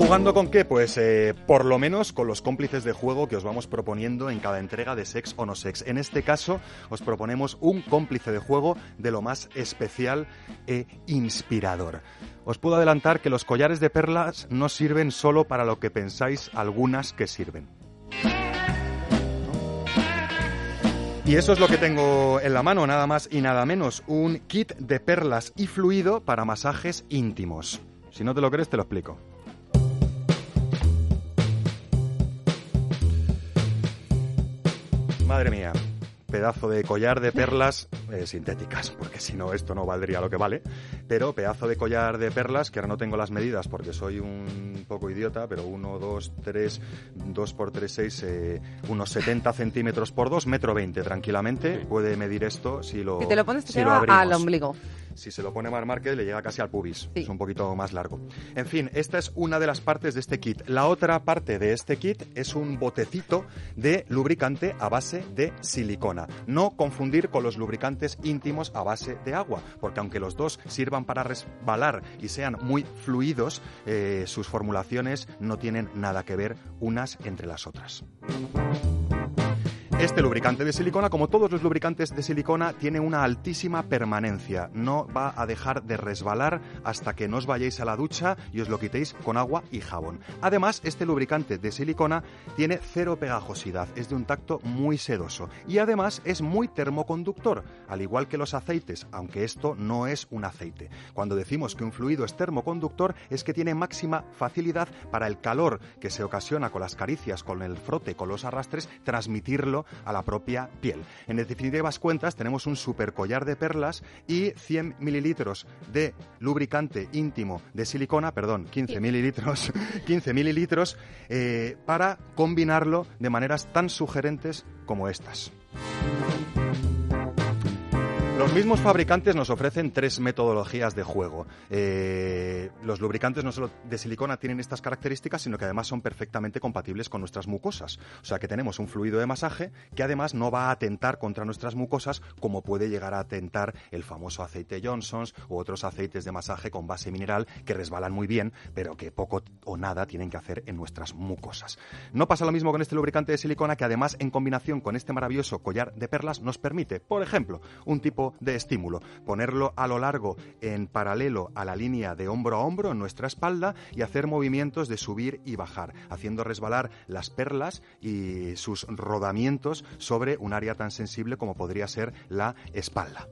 ¿Jugando con qué? Pues eh, por lo menos con los cómplices de juego que os vamos proponiendo en cada entrega de Sex o No Sex. En este caso os proponemos un cómplice de juego de lo más especial e inspirador. Os puedo adelantar que los collares de perlas no sirven solo para lo que pensáis algunas que sirven. Y eso es lo que tengo en la mano, nada más y nada menos, un kit de perlas y fluido para masajes íntimos. Si no te lo crees, te lo explico. Madre mía, pedazo de collar de perlas eh, sintéticas, porque si no esto no valdría lo que vale, pero pedazo de collar de perlas, que ahora no tengo las medidas porque soy un poco idiota, pero 1, 2, 3, 2 por 3, 6, eh, unos 70 centímetros por 2, metro 20 tranquilamente, puede medir esto si lo Si te lo pones si al ombligo. Si se lo pone Mar Márquez le llega casi al pubis, Sí. es un poquito más largo. En fin, esta es una de las partes de este kit. La otra parte de este kit es un botecito de lubricante a base de silicona. No confundir con los lubricantes íntimos a base de agua, porque aunque los dos sirvan para resbalar y sean muy fluidos, eh, sus formulaciones no tienen nada que ver unas entre las otras. Este lubricante de silicona, como todos los lubricantes de silicona, tiene una altísima permanencia. No va a dejar de resbalar hasta que no os vayáis a la ducha y os lo quitéis con agua y jabón. Además, este lubricante de silicona tiene cero pegajosidad, es de un tacto muy sedoso y además es muy termoconductor, al igual que los aceites, aunque esto no es un aceite. Cuando decimos que un fluido es termoconductor es que tiene máxima facilidad para el calor que se ocasiona con las caricias, con el frote, con los arrastres, transmitirlo a la propia piel. En definitivas cuentas tenemos un super collar de perlas y 100 mililitros de lubricante íntimo de silicona, perdón, 15 mililitros, 15 mililitros eh, para combinarlo de maneras tan sugerentes como estas. Los mismos fabricantes nos ofrecen tres metodologías de juego. Eh, los lubricantes no solo de silicona tienen estas características, sino que además son perfectamente compatibles con nuestras mucosas. O sea que tenemos un fluido de masaje que además no va a atentar contra nuestras mucosas como puede llegar a atentar el famoso aceite Johnson's u otros aceites de masaje con base mineral que resbalan muy bien, pero que poco o nada tienen que hacer en nuestras mucosas. No pasa lo mismo con este lubricante de silicona que además en combinación con este maravilloso collar de perlas nos permite, por ejemplo, un tipo de estímulo, ponerlo a lo largo en paralelo a la línea de hombro a hombro en nuestra espalda y hacer movimientos de subir y bajar, haciendo resbalar las perlas y sus rodamientos sobre un área tan sensible como podría ser la espalda.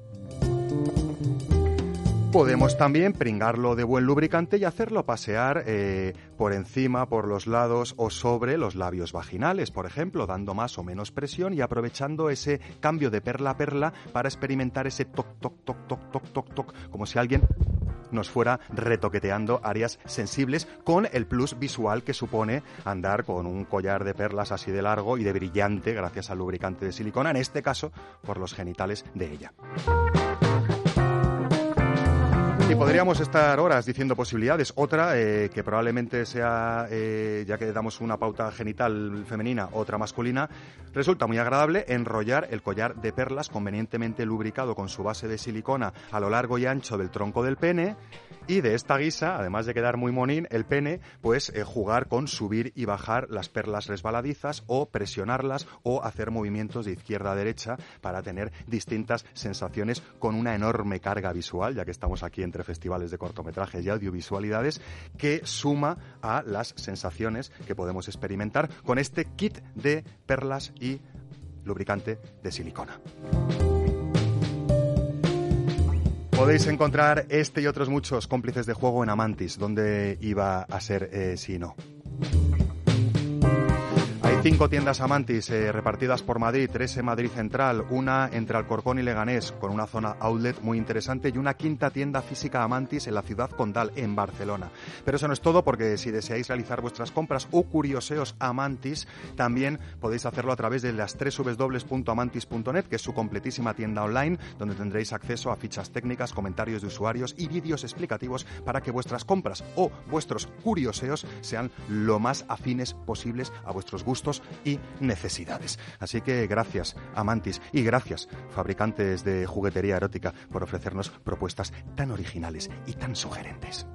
Podemos también pringarlo de buen lubricante y hacerlo pasear eh, por encima, por los lados o sobre los labios vaginales, por ejemplo, dando más o menos presión y aprovechando ese cambio de perla a perla para experimentar ese toc, toc, toc, toc, toc, toc, toc, como si alguien nos fuera retoqueteando áreas sensibles con el plus visual que supone andar con un collar de perlas así de largo y de brillante gracias al lubricante de silicona, en este caso por los genitales de ella. Y podríamos estar horas diciendo posibilidades. Otra, eh, que probablemente sea, eh, ya que damos una pauta genital femenina, otra masculina, resulta muy agradable enrollar el collar de perlas convenientemente lubricado con su base de silicona a lo largo y ancho del tronco del pene. Y de esta guisa, además de quedar muy monín, el pene, pues eh, jugar con subir y bajar las perlas resbaladizas o presionarlas o hacer movimientos de izquierda a derecha para tener distintas sensaciones con una enorme carga visual, ya que estamos aquí entre festivales de cortometrajes y audiovisualidades, que suma a las sensaciones que podemos experimentar con este kit de perlas y lubricante de silicona. Podéis encontrar este y otros muchos cómplices de juego en Amantis, donde iba a ser eh, si no. Cinco tiendas Amantis eh, repartidas por Madrid, tres en Madrid Central, una entre Alcorcón y Leganés, con una zona outlet muy interesante, y una quinta tienda física Amantis en la ciudad condal, en Barcelona. Pero eso no es todo, porque si deseáis realizar vuestras compras o curioseos Amantis, también podéis hacerlo a través de las www.amantis.net, que es su completísima tienda online, donde tendréis acceso a fichas técnicas, comentarios de usuarios y vídeos explicativos para que vuestras compras o vuestros curioseos sean lo más afines posibles a vuestros gustos y necesidades. Así que gracias, Amantis, y gracias, fabricantes de juguetería erótica, por ofrecernos propuestas tan originales y tan sugerentes.